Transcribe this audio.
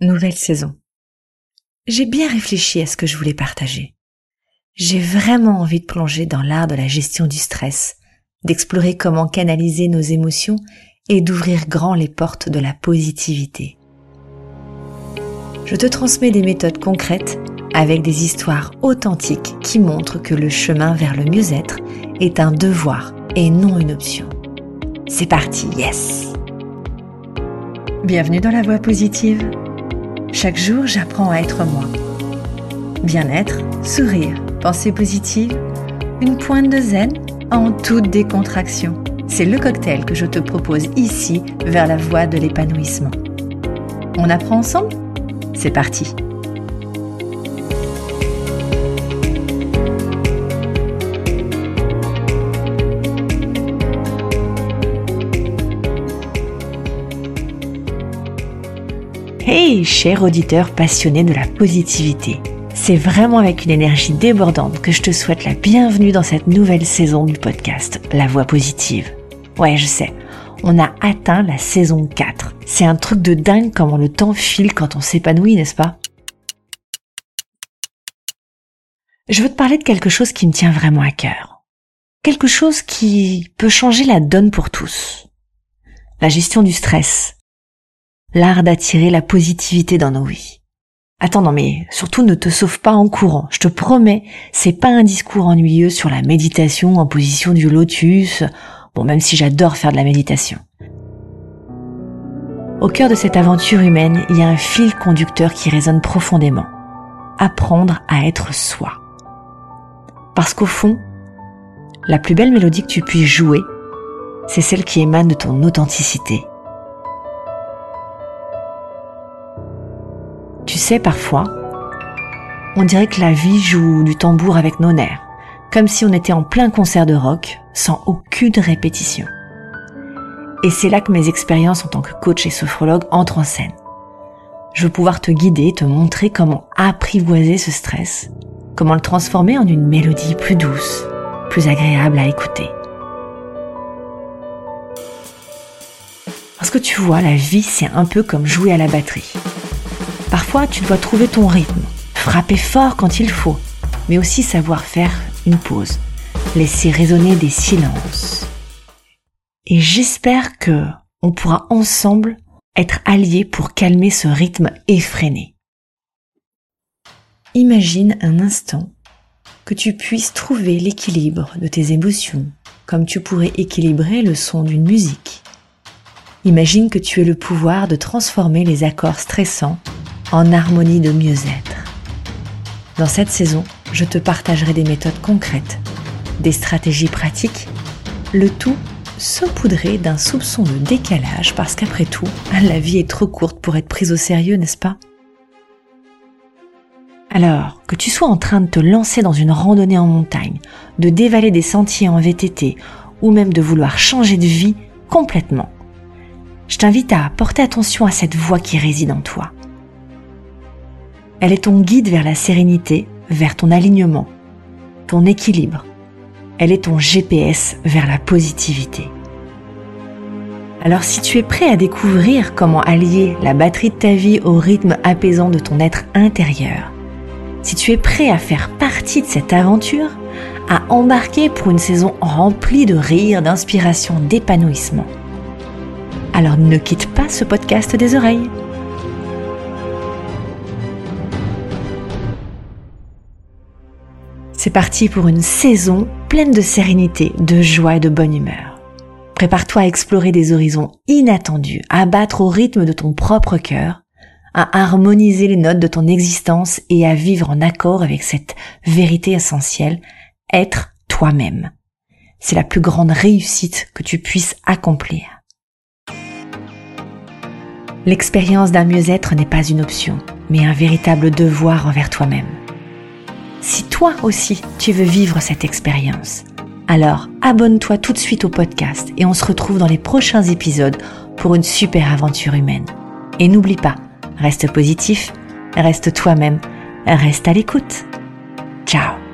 nouvelle saison. J'ai bien réfléchi à ce que je voulais partager. J'ai vraiment envie de plonger dans l'art de la gestion du stress, d'explorer comment canaliser nos émotions et d'ouvrir grand les portes de la positivité. Je te transmets des méthodes concrètes avec des histoires authentiques qui montrent que le chemin vers le mieux-être est un devoir et non une option. C'est parti, yes Bienvenue dans la voie positive. Chaque jour, j'apprends à être moi. Bien-être, sourire, pensée positive, une pointe de zen en toute décontraction. C'est le cocktail que je te propose ici vers la voie de l'épanouissement. On apprend ensemble? C'est parti Hey, cher auditeur passionné de la positivité. C'est vraiment avec une énergie débordante que je te souhaite la bienvenue dans cette nouvelle saison du podcast La Voix Positive. Ouais, je sais, on a atteint la saison 4. C'est un truc de dingue comment le temps file quand on s'épanouit, n'est-ce pas? Je veux te parler de quelque chose qui me tient vraiment à cœur. Quelque chose qui peut changer la donne pour tous. La gestion du stress, l'art d'attirer la positivité dans nos vies. Attends, non mais surtout ne te sauve pas en courant. Je te promets, c'est pas un discours ennuyeux sur la méditation en position du lotus. Bon, même si j'adore faire de la méditation. Au cœur de cette aventure humaine, il y a un fil conducteur qui résonne profondément. Apprendre à être soi. Parce qu'au fond, la plus belle mélodie que tu puisses jouer, c'est celle qui émane de ton authenticité, Tu sais, parfois, on dirait que la vie joue du tambour avec nos nerfs, comme si on était en plein concert de rock, sans aucune répétition. Et c'est là que mes expériences en tant que coach et sophrologue entrent en scène. Je veux pouvoir te guider, te montrer comment apprivoiser ce stress, comment le transformer en une mélodie plus douce, plus agréable à écouter. Parce que tu vois, la vie, c'est un peu comme jouer à la batterie. Parfois, tu dois trouver ton rythme, frapper fort quand il faut, mais aussi savoir faire une pause, laisser résonner des silences. Et j'espère que on pourra ensemble être alliés pour calmer ce rythme effréné. Imagine un instant que tu puisses trouver l'équilibre de tes émotions, comme tu pourrais équilibrer le son d'une musique. Imagine que tu aies le pouvoir de transformer les accords stressants en harmonie de mieux-être. Dans cette saison, je te partagerai des méthodes concrètes, des stratégies pratiques, le tout saupoudré d'un soupçon de décalage parce qu'après tout, la vie est trop courte pour être prise au sérieux, n'est-ce pas? Alors, que tu sois en train de te lancer dans une randonnée en montagne, de dévaler des sentiers en VTT, ou même de vouloir changer de vie complètement, je t'invite à porter attention à cette voix qui réside en toi. Elle est ton guide vers la sérénité, vers ton alignement, ton équilibre. Elle est ton GPS vers la positivité. Alors si tu es prêt à découvrir comment allier la batterie de ta vie au rythme apaisant de ton être intérieur, si tu es prêt à faire partie de cette aventure, à embarquer pour une saison remplie de rires, d'inspiration, d'épanouissement, alors ne quitte pas ce podcast des oreilles. C'est parti pour une saison pleine de sérénité, de joie et de bonne humeur. Prépare-toi à explorer des horizons inattendus, à battre au rythme de ton propre cœur, à harmoniser les notes de ton existence et à vivre en accord avec cette vérité essentielle, être toi-même. C'est la plus grande réussite que tu puisses accomplir. L'expérience d'un mieux-être n'est pas une option, mais un véritable devoir envers toi-même si toi aussi tu veux vivre cette expérience. Alors abonne-toi tout de suite au podcast et on se retrouve dans les prochains épisodes pour une super aventure humaine. Et n'oublie pas, reste positif, reste toi-même, reste à l'écoute. Ciao